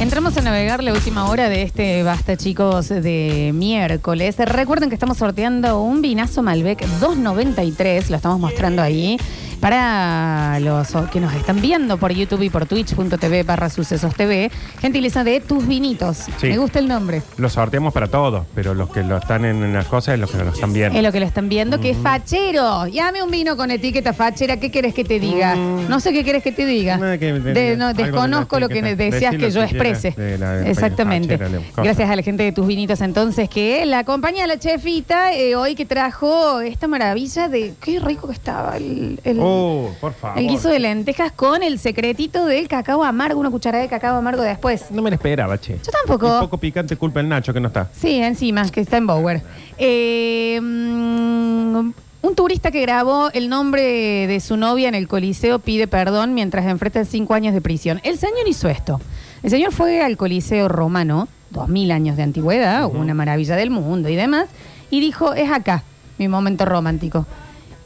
Entramos a navegar la última hora de este Basta Chicos de miércoles. Recuerden que estamos sorteando un vinazo Malbec 293, lo estamos mostrando ahí. Para los que nos están viendo por YouTube y por twitch.tv barra sucesos TV, gentileza de tus vinitos. Sí. Me gusta el nombre. Lo sorteamos para todos, pero los que lo están en las cosas es los que lo están viendo. Es lo que lo están viendo, que es fachero. Llame un vino con etiqueta fachera. ¿Qué quieres que te diga? Mm. No sé qué quieres que te diga. Nada que- De- no, desconozco lo que etiqueta. deseas Decí que yo que de la- Exactamente. cosa. Gracias a la gente de tus vinitos entonces que la acompaña a la chefita eh, hoy que trajo esta maravilla de qué rico que estaba el, el- Oh, por favor. el guiso de lentejas con el secretito del cacao amargo, una cucharada de cacao amargo después. No me lo esperaba, che. Yo tampoco. Un poco picante, culpa el Nacho que no está. Sí, encima, que está en Bower. Eh, mm, un turista que grabó el nombre de su novia en el Coliseo pide perdón mientras enfrenta cinco años de prisión. El señor hizo esto. El señor fue al Coliseo romano, dos mil años de antigüedad, una maravilla del mundo y demás, y dijo, es acá mi momento romántico.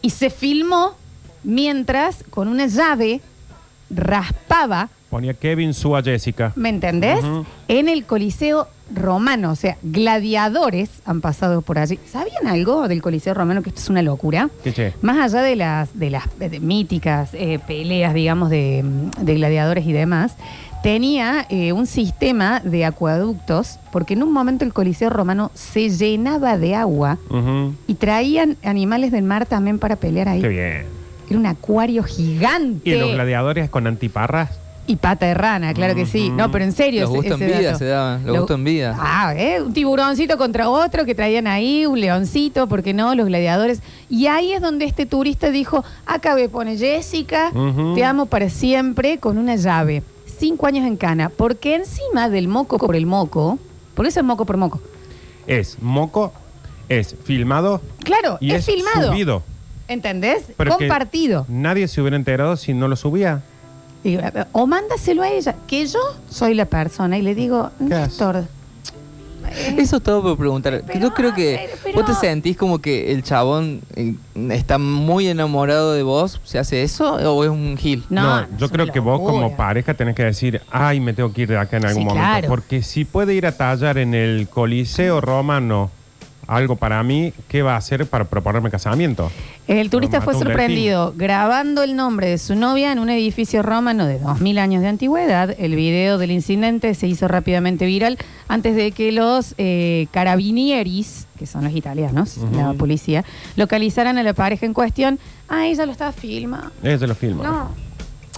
Y se filmó mientras con una llave raspaba Ponía Kevin, Sue a Jessica. ¿Me entendés? En el Coliseo Romano, o sea, gladiadores han pasado por allí. ¿Sabían algo del Coliseo Romano? Que esto es una locura. Más allá de las, de las de míticas eh, peleas, digamos, de, de gladiadores y demás, tenía eh, un sistema de acueductos, porque en un momento el Coliseo Romano se llenaba de agua Ujú. y traían animales del mar también para pelear ahí. Qué bien. Era un acuario gigante. ¿Y los gladiadores con antiparras? Y pata de rana, claro que sí. No, pero en serio. Los ese- gustos en ese vida dato. se daban, los Lo- gustos en vida. Ah, ¿eh? Un tiburoncito contra otro que traían ahí, un leoncito, ¿por qué no? Los gladiadores. Y ahí es donde este turista dijo, acá me pone Jessica, Ujú. te amo para siempre, con una llave. Cinco años en cana. Porque encima del moco por el moco, por eso es moco por moco. Es moco, es filmado Claro, y es, es, filmado. subido. ¿Entendés? Pero Compartido. Nadie se hubiera enterado si no lo subía. Y, eh, o mándaselo a ella, que yo soy la persona y le digo. Néstor. Eh, Eso es todo por preguntar. Pero, Yo creo que pero- vos te sentís como que el chabón eh, está muy enamorado de vos, ¿se hace eso o es un gil? No, yo creo que vos como pareja tenés que decir, ay, me tengo que ir de acá en algún Sí, momento. claro. Porque si puede ir a tallar en el Coliseo Romano algo para mí, ¿qué va a hacer para proponerme casamiento? El turista fue sorprendido grabando el nombre de su novia en un edificio romano de 2000 años de antigüedad. El video del incidente se hizo rápidamente viral antes de que los eh, carabinieris, que son los italianos, la policía, localizaran a la pareja en cuestión. Ah, ella lo estaba filmando. Ese lo filma. No.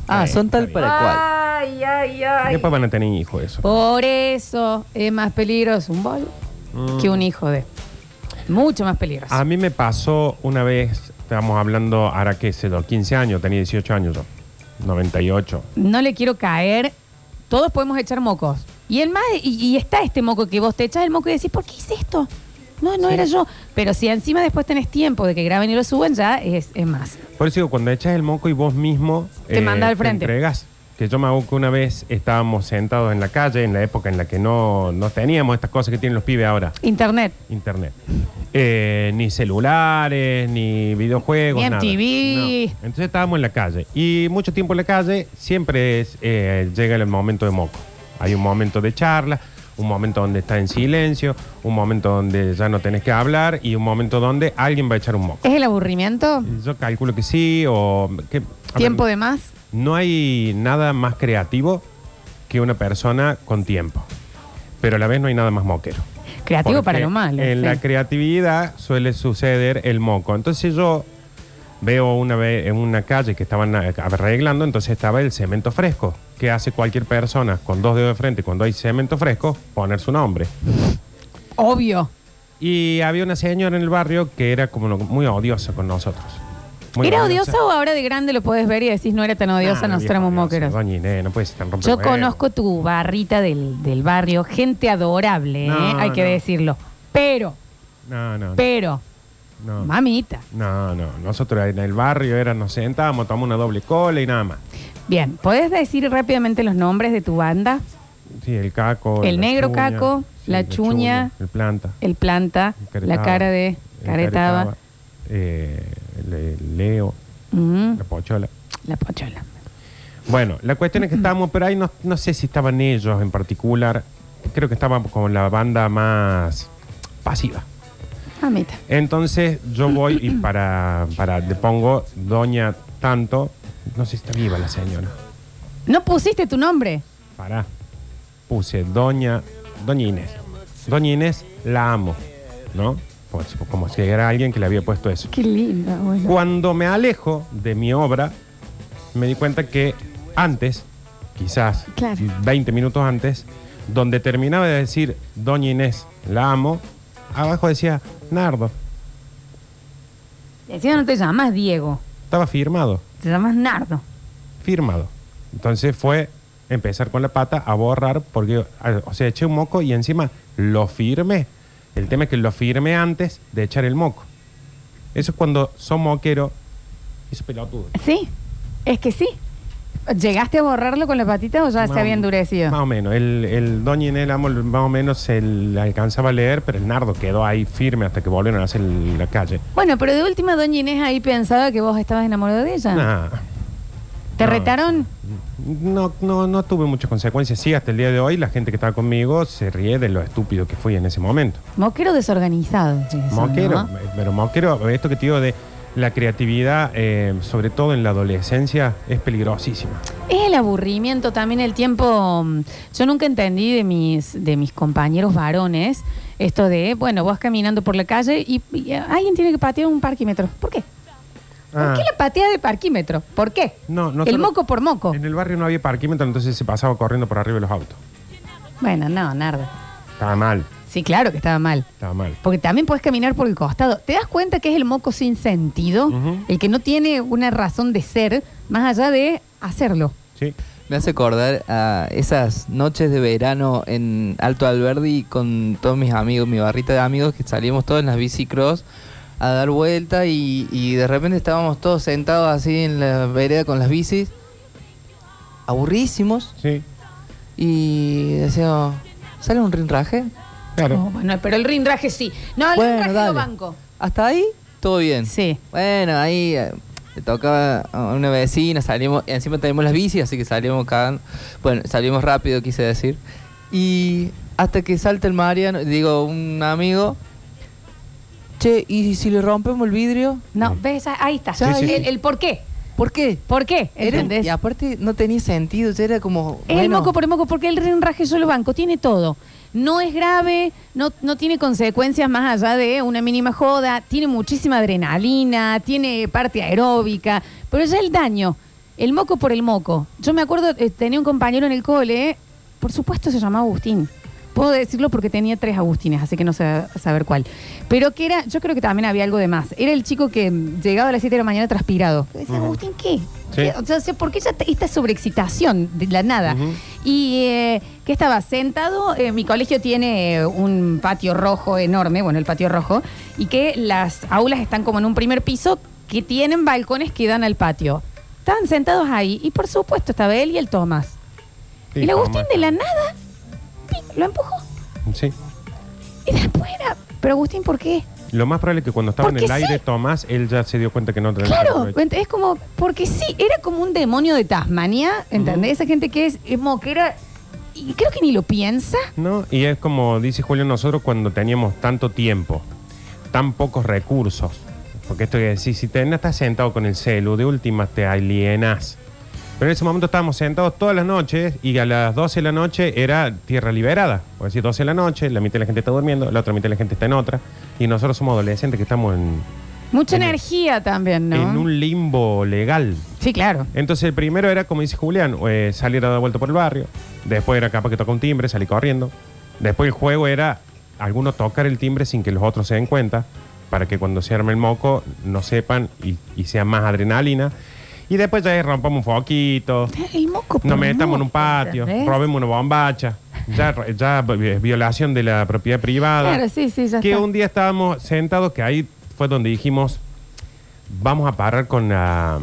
Ah, son tal está para cual. Ay, ay, ay. Después van a tener hijos eso. Por eso es más peligroso un bol Mm. que un hijo de. Mucho más peligroso. A mí me pasó una vez, estábamos hablando, ahora qué sé yo, 15 años, tenía 18 años yo, 98. no le quiero caer. Todos podemos echar mocos. Y el más, y, y está este moco que vos te echas el moco y decís, ¿por qué hice esto? No, no Sí. era yo. Pero si encima después tenés tiempo de que graben y lo suban, ya es, es más. Por eso digo, cuando echas el moco y vos mismo eh, Te manda al frente. entregas. Que yo me hago que una vez estábamos sentados en la calle, en la época en la que no, no teníamos estas cosas que tienen los pibes ahora, Internet. internet. Eh, ni celulares, ni videojuegos, Ni nada. MTV. No. Entonces estábamos en la calle. Y mucho tiempo en la calle siempre es, eh, llega el momento de moco. Hay un momento de charla, un momento donde está en silencio, un momento donde ya no tenés que hablar y un momento donde alguien va a echar un moco. ¿Es el aburrimiento? Yo calculo que sí, o... Que, ¿Tiempo de más? No hay nada más creativo que una persona con tiempo. Pero a la vez no hay nada más moquero. Creativo Porque para lo malo. En sí. la creatividad suele suceder el moco. Entonces yo veo una vez en una calle que estaban arreglando, entonces estaba el cemento fresco. que hace cualquier persona con dos dedos de frente cuando hay cemento fresco? Poner su nombre. Obvio. Y había una señora en el barrio que era como muy odiosa con nosotros. Muy ¿Era odiosa o ahora de grande lo puedes ver y decís no era tan odiosa, odiosa, moqueros? No puede ser tan Yo rompehuevos. conozco tu barrita del, del barrio, gente adorable, No, ¿eh? hay que no. decirlo. Pero, No, no. pero, no. mamita. No, no. Nosotros en el barrio era, nos sentábamos, tomamos una doble cola y nada más. Bien, ¿puedes decir rápidamente los nombres de tu banda? Sí, el caco. El la negro caco, la chuña, el planta. El planta, caretaba, la cara de el caretaba, eh, el Leo, ujú, la pochola. la pochola. Bueno, la cuestión es que estábamos, pero ahí no, no sé si estaban ellos en particular. Creo que estaban con la banda más pasiva. Mamita. Entonces yo voy y para, para le pongo Doña Tanto. No sé si está viva la señora. ¿No pusiste tu nombre? Pará. Puse Doña, Doña Inés. Doña Inés la amo, ¿no? Como si era alguien que le había puesto eso. Qué linda, bueno. Cuando me alejo de mi obra, me di cuenta que antes, quizás Claro. 20 minutos antes, donde terminaba de decir Doña Inés, la amo, abajo decía Nardo. Y encima no te llamas Diego, Estaba firmado, te llamas Nardo. firmado. Entonces fue empezar con la pata a borrar, porque, a- o sea, eché un moco y encima lo firmé. El tema es que lo firmé antes de echar el moco. Eso es cuando son moquero y es pelotudo. Sí, es que sí. ¿Llegaste a borrarlo con la patita o ya Más se había endurecido? Más o menos. El, el Doña Inés Amo, más o menos se le alcanzaba a leer, pero el Nardo quedó ahí firme hasta que volvieron a hacer el- la calle. Bueno, pero de última, doña Inés ahí pensaba que vos estabas enamorado de ella. Nah, ¿Te no. retaron? no, no, no tuve muchas consecuencias. Sí, hasta el día de hoy la gente que estaba conmigo se ríe de lo estúpido que fui en ese momento. Moquero desorganizado. es eso, moquero, ¿no? pero moquero, esto que te digo de la creatividad, eh, sobre todo en la adolescencia, es peligrosísima. Es el aburrimiento también, el tiempo. mm, Yo nunca entendí de mis, de mis compañeros varones esto de, bueno, vos caminando por la calle y, y alguien tiene que patear un parquímetro. ¿Por qué? ¿Por Ah. qué la patea de parquímetro? ¿Por qué? No, el nosotros- moco por moco. En el barrio no había parquímetro, entonces se pasaba corriendo por arriba de los autos. Bueno, no, Nardo. Estaba mal, Sí, claro que estaba mal. estaba mal. Porque también puedes caminar por el costado. ¿Te das cuenta que es el moco sin sentido? Ujú. El que no tiene una razón de ser, más allá de hacerlo. Sí. Me hace acordar a esas noches de verano en Alto Alberdi con todos mis amigos, mi barrita de amigos, que salíamos todos en las bicicross a dar vuelta y, y de repente estábamos todos sentados así en la vereda con las bicis, aburrísimos, Sí, y decíamos, ¿sale un rinraje? claro. Oh, bueno, pero el rindraje sí. No, el rindraje lo banco. Hasta ahí, todo bien. Sí. Bueno, ahí eh, le tocaba a una vecina, salimos, encima tenemos las bicis, así que salimos cagando. Bueno, salimos rápido, quise decir. Y hasta que salta el Mariano, digo, un amigo, che, ¿y si le rompemos el vidrio? No, ves, ahí está. Sí, sí, el, sí. el por qué. ¿Por qué? ¿Por qué? Era- ¿Entendés? y aparte no tenía sentido, ya era como... Es el bueno, moco por el moco, porque el rinraje yo lo banco, tiene todo. No es grave, no, no tiene consecuencias más allá de una mínima joda, tiene muchísima adrenalina, tiene parte aeróbica, pero ya el daño, el moco por el moco. Yo me acuerdo, eh, tenía un compañero en el cole, por supuesto se llamaba Agustín. Puedo decirlo porque tenía tres Agustines, así que no sé saber cuál. Pero que era, yo creo que también había algo de más. Era el chico que mm, llegaba a las 7 de la mañana transpirado. Yo decía, Ujú. Agustín, ¿qué? Sí. O sea, ¿por qué ya te- esta sobreexcitación de la nada? Ujú. Y eh, que estaba sentado, eh, mi colegio tiene eh, un patio rojo enorme, bueno, el patio rojo, y que las aulas están como en un primer piso que tienen balcones que dan al patio. Estaban sentados ahí y por supuesto estaba él y el Tomás. Sí, y el Agustín de la nada. Lo empujó. Sí. Y después era, pero Agustín, ¿por qué? Lo más probable es que cuando estaba en el aire. Tomás, él ya se dio cuenta que no tenía Claro, provecho. es como, porque sí, era como un demonio de Tasmania, ¿entendés? Esa gente que es, es moquera y creo que ni lo piensa. ¿No? Y es como dice Julio, nosotros cuando teníamos tanto tiempo, tan pocos recursos, porque esto que decir, si te, no estás sentado con el celu, de última te alienas. Pero en ese momento estábamos sentados todas las noches y a las 12 de la noche era tierra liberada. Por decir 12 de la noche, la mitad de la gente está durmiendo, la otra mitad de la gente está en otra. Y nosotros somos adolescentes que estamos en, Mucha En el- energía también, ¿no? en un limbo legal. Sí, claro. Entonces el primero era, como dice Julián, eh, salir a dar vuelta por el barrio. Después era capaz que toca un timbre, salir corriendo. Después el juego era algunos tocar el timbre sin que los otros se den cuenta, para que cuando se arme el moco no sepan y, y sea más adrenalina. Y después ya rompamos un foquito, El moco. por nos metamos en un moco, patio, ¿entendés? robemos una bombacha. Ya, ya eh, violación de la propiedad privada. Claro, sí, sí, ya que está. un día estábamos sentados, que ahí fue donde dijimos, vamos a parar con la,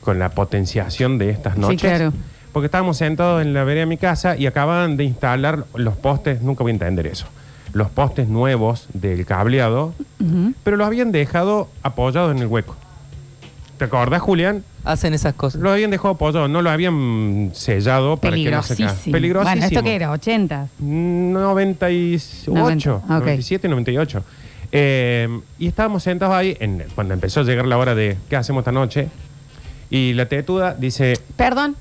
con la potenciación de estas Sí, noches. claro. Porque estábamos sentados en la vereda de mi casa y acababan de instalar los postes, nunca voy a entender eso, los postes nuevos del cableado, Ujú. pero los habían dejado apoyados en el hueco. ¿Te acordás, Julián? hacen esas cosas. Lo habían dejado apoyado, no lo habían sellado para que no se. Peligrosísimo. Peligrosísimo. Bueno, ¿esto qué era? ¿80? 98, 90, ok. 97, 98. Eh, y estábamos sentados ahí en- cuando empezó a llegar la hora de ¿qué hacemos esta noche? Y la tetuda dice Perdón,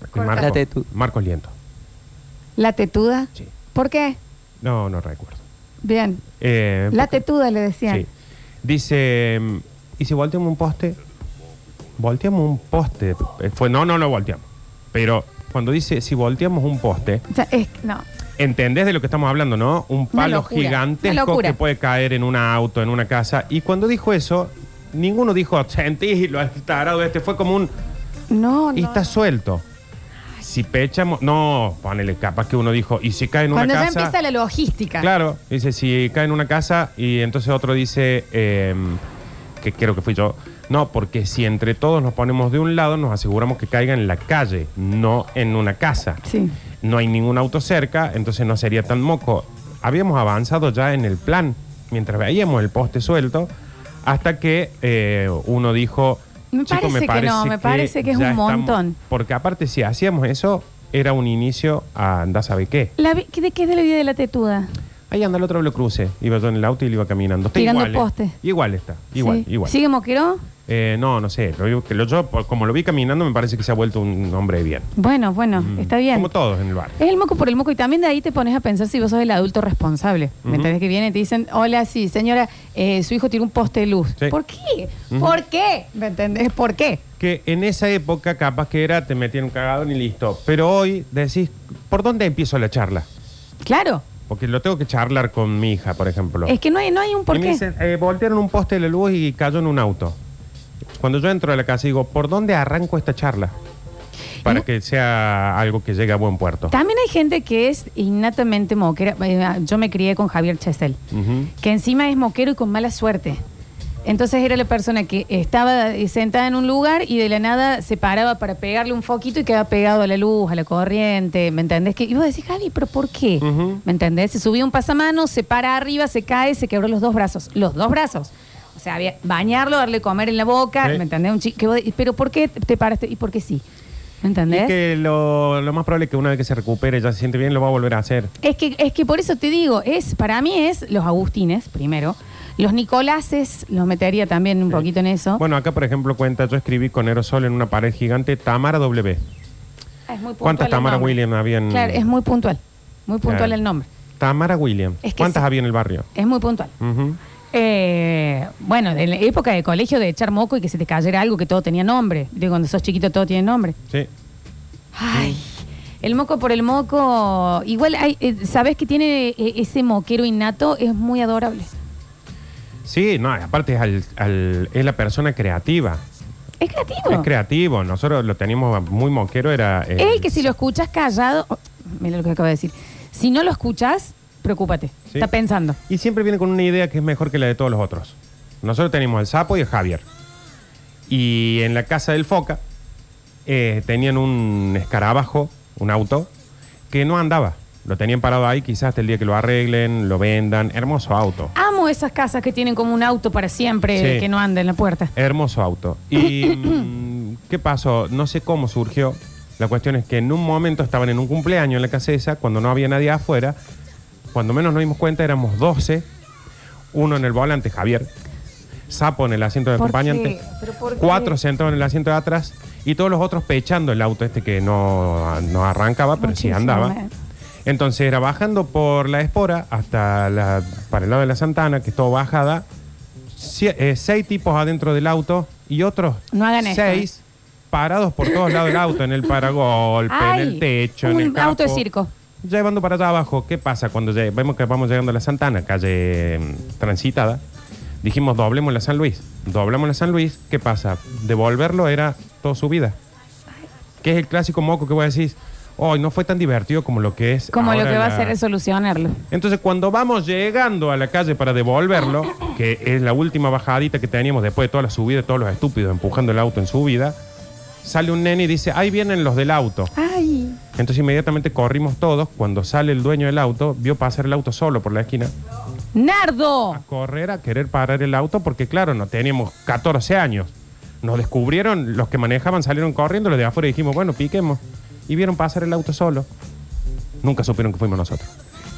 Marco, La tetu- Marcos Liento. la tetuda. Sí. ¿Por qué? No, no recuerdo. Bien. Eh, La porque- tetuda le decían. Sí. Dice, mm, ¿y si volteamos un poste? Volteamos un poste. Eh, Fue, no, no lo volteamos. Pero cuando dice, si volteamos un poste, O sea, es, no. ¿entendés de lo que estamos hablando, no? Un palo locura, una gigantesco locura. que puede caer en un auto, en una casa. Y cuando dijo eso, ninguno dijo, sentís lo tarado este. Fue como un, No, no. y está suelto. Si pechamos, no, ponele, capaz que uno dijo, ¿y si cae en Cuando una ya casa? empieza la logística. Claro, dice, si cae en una casa y entonces otro dice, eh, que creo que fui yo, no, porque si entre todos nos ponemos de un lado, nos aseguramos que caiga en la calle, no en una casa. Sí. No hay ningún auto cerca, entonces no sería tan moco. Habíamos avanzado ya en el plan, mientras veíamos el poste suelto, hasta que eh, uno dijo, Me "Chico, parece que no, me parece que es un montón". Porque aparte, si hacíamos eso, era un inicio a andar sabe qué. La ¿De qué es de la vida de la tetuda? Ahí anda el otro lo cruce. Iba yo en el auto y le iba caminando. Está Tirando igual, ¿eh? postes. Igual está. Igual, Sí. igual. ¿Sigue moquero? Eh, no, no sé. Lo, digo que lo- yo, por- como lo vi caminando, me parece que se ha vuelto un hombre bien. Bueno, bueno, Mm. está bien. Como todos en el bar. Es el moco por el moco y también de ahí te pones a pensar si vos sos el adulto responsable. ¿Me entendés que viene y te dicen, hola, sí, señora, eh, su hijo tiene un poste de luz. Sí. ¿Por qué? Ujú. ¿Por qué? ¿Me entendés? ¿Por qué? Que en esa época, capaz que era, te metían un cagado y listo. Pero hoy decís, ¿por dónde empiezo la charla? Claro, Porque lo tengo que charlar con mi hija, por ejemplo. es que no hay, no hay un por y me qué. dicen, eh, voltearon un poste de la luz y cayó en un auto. Cuando yo entro a la casa digo, ¿por dónde arranco esta charla? Para que sea algo que llegue a buen puerto. También hay gente que es innatamente moquera. Eh, Yo me crié con Javier Chesel, Ujú. que encima es moquero y con mala suerte. Entonces era la persona que estaba sentada en un lugar y de la nada se paraba para pegarle un foquito y quedaba pegado a la luz, a la corriente, ¿me entendés? Que, y vos decís, Javi, ¿pero por qué? Ujú. ¿Me entendés? Se subía un pasamano, se para arriba, se cae, se quebró los dos brazos. Los dos brazos. O sea, había bañarlo, darle comer en la boca, Sí. ¿me entendés? Un que vos- ¿Pero por qué te paraste? ¿Y por qué sí? ¿Me entendés? Y que lo, lo más probable es que una vez que se recupere, ya se siente bien, lo va a volver a hacer. Es que, es que por eso te digo, es, para mí es los Agustines, primero. Los Nicolases, los metería también un Sí. poquito en eso. Bueno, acá, por ejemplo, cuenta, yo escribí con aerosol en una pared gigante Tamara W. Es muy puntual ¿Cuántas el Tamara nombre. William había en...? Claro, es muy puntual. Muy puntual Claro. el nombre. Tamara William. Es que ¿Cuántas sí. había en el barrio? Es muy puntual. Ujú. Eh, bueno, de la época de colegio de echar moco y que se te cayera algo que todo tenía nombre. Digo, cuando sos chiquito todo tiene nombre. Sí. Ay, el moco por el moco. Igual, hay, eh, ¿sabes que tiene eh, ese moquero innato? Es muy adorable. Sí, no, aparte es, al- al- es la persona creativa. Es creativo. Es creativo. Nosotros lo teníamos muy moquero, era... eh, Es el que si lo escuchas callado. oh, mira lo que acabo de decir. Si no lo escuchas, preocúpate. Sí. Está pensando. Y siempre viene con una idea que es mejor que la de todos los otros. Nosotros teníamos el sapo y el Javier. Y en la casa del Foca eh, tenían un escarabajo, un auto, que no andaba. Lo tenían parado ahí, quizás hasta el día que lo arreglen, lo vendan. Hermoso auto. Amo esas casas que tienen como un auto para siempre Sí. que no anda en la puerta. Hermoso auto. ¿Y mm, qué pasó? No sé cómo surgió. La cuestión es que en un momento estaban en un cumpleaños en la casa esa, cuando no había nadie afuera. Cuando menos nos dimos cuenta éramos 12. Uno en el volante, Javier. Sapo en el asiento de ¿Por acompañante. ¿Pero por qué? Cuatro sentados en el asiento de atrás. Y todos los otros pechando el auto este que no, no arrancaba, pero sí Muchísimo, andaba. eh. Entonces era bajando por la espora hasta la, para el lado de la Santana, que es todo bajada. Sie- eh, seis tipos adentro del auto y otros No hagan esto, seis parados por todos lados del auto, en el paragolpe, en el techo, en un el capó. auto de circo. Llevando para allá abajo, ¿qué pasa cuando lle- vemos que vamos llegando a la Santana, calle mm, transitada? Dijimos, doblemos la San Luis. Doblamos la San Luis, ¿qué pasa? Devolverlo era toda su vida. Que es el clásico moco que voy a hoy no fue tan divertido como lo que es. Como lo ahora que va a la- hacer es solucionarlo. entonces, cuando vamos llegando a la calle para devolverlo, que es la última bajadita que teníamos después de toda la subida, todos los estúpidos empujando el auto en subida, sale un nene y dice, ahí vienen los del auto. Ay. Entonces inmediatamente corrimos todos. Cuando sale el dueño del auto, vio pasar el auto solo por la esquina. ¡Nardo! A correr, a querer parar el auto, porque claro, no teníamos 14 años. Nos descubrieron, los que manejaban salieron corriendo, los de afuera dijimos, bueno, piquemos. Y vieron pasar el auto solo. Nunca supieron que fuimos nosotros.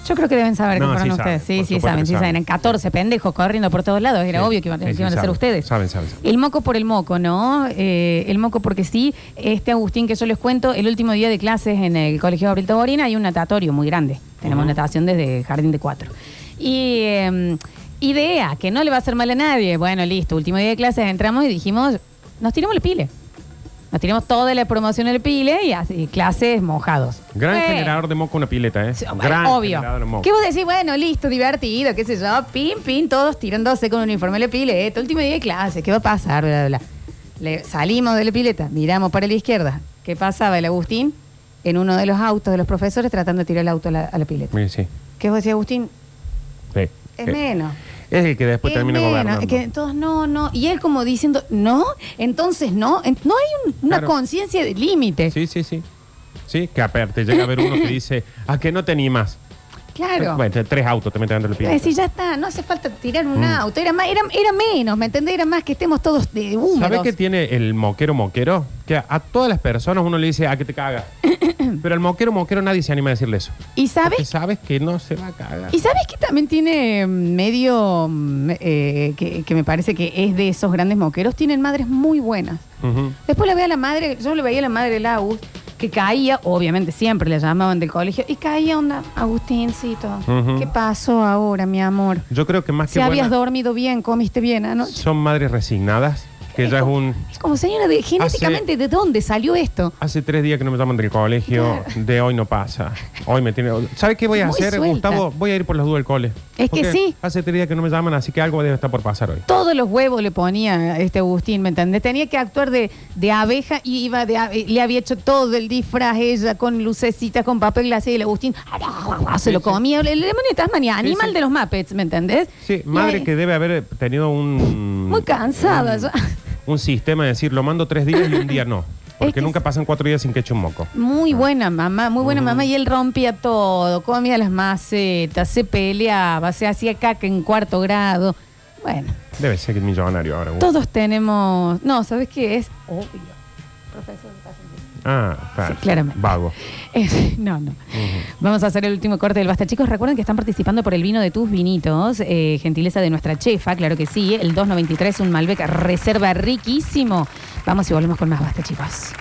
Yo creo que deben saber No, que fueron sí saben, ustedes. Sí, por sí, supuesto saben, que sí saben. saben. Eran 14 pendejos corriendo por todos lados. Era Sí. obvio que iban, Sí, que sí, iban a ser saben. ustedes. Saben, saben, saben. El moco por el moco, ¿no? Eh, el moco porque sí. Este Agustín que yo les cuento, el último día de clases en el Colegio Gabriel Taborina hay un natatorio muy grande. Tenemos Ujú. natación desde Jardín de Cuatro. Y eh, idea, que no le va a hacer mal a nadie. Bueno, listo, último día de clases entramos y dijimos, nos tiramos el pile. Nos tiramos toda la promoción del pile y así, clases mojados. Gran generador de moco una pileta, ¿eh? Sí, Gran obvio. generador de moco. ¿Qué vos decís? Bueno, listo, divertido, qué sé yo, pin, pin, todos tirándose con un uniforme de pileta, último día de clase, ¿qué va a pasar? Bla, bla, bla. Le- salimos de la pileta, miramos para la izquierda, ¿qué pasaba el Agustín? En uno de los autos de los profesores tratando de tirar el auto a la, a la pileta. Sí, sí. ¿Qué vos decís, Agustín? sí. Es Eh, menos. Es el que después Es termina gobernando. Es que todos no, no. Y él como diciendo, no, entonces no. En- No hay un- una Claro. conciencia de límite. Sí, sí, sí. Sí, que aparte llega a ver uno que dice, ¿a que no te animas? Claro. Bueno, tres autos te meten dentro del Iba a pileta. decir, ya está, no hace falta tirar un Mm. auto. Era, más, era, era menos, ¿me entendés? Era más que estemos todos de húmedos. ¿Sabes qué tiene el moquero moquero? Que a, a todas las personas uno le dice, a que te cagas. Pero al moquero moquero nadie se anima a decirle eso. ¿Y Porque sabes? sabes que no se va a cagar. ¿Y sabes que también tiene medio, mm, eh, que, que me parece que es de esos grandes moqueros? Tienen madres muy buenas. Ujú. Después le veo a la madre, yo le veía a la madre de Lau, que caía, obviamente siempre le llamaban del colegio, y caía onda, Agustincito, Ujú. ¿qué pasó ahora, mi amor? Yo creo que más Si que habías dormido bien, comiste bien anoche. son madres resignadas, que ya es un... Es como señora, de, genéticamente, ¿de dónde salió esto? Hace tres días que no me llaman del colegio, de hoy no pasa. Hoy me tiene. ¿Sabes qué voy a Muy hacer, suelta. Gustavo? Voy a ir por las dudas del cole. Es que sí. Hace tres días que no me llaman, así que algo debe estar por pasar hoy. Todos los huevos le ponía a este Agustín, ¿me entendés? Tenía que actuar de, de abeja y iba de ave- le había hecho todo el disfraz ella con lucecitas, con papel glacé y el Agustín se lo comía. El demonio de Tasmania, animal sí. de los Muppets, ¿me entendés? Sí, madre que debe haber tenido un. Muy cansada un, ya. Un sistema de decir, lo mando tres días y un día no. Porque que nunca pasan cuatro días sin que eche un moco. Muy buena mamá, muy buena mamá. Y él rompía todo, comía las macetas, se peleaba, se hacía caca en cuarto grado. Bueno, Debe ser que es millonario ahora. Todos tenemos. No, ¿sabes qué es? Obvio. Profesor. Ah, claro. Sí, claramente. Vago. No, no. Vamos a hacer el último corte del Basta. Chicos, recuerden que están participando por el vino de tus vinitos, eh, gentileza de nuestra chefa, claro que sí, el 293, un Malbec reserva riquísimo. Vamos y volvemos con más Basta, chicos.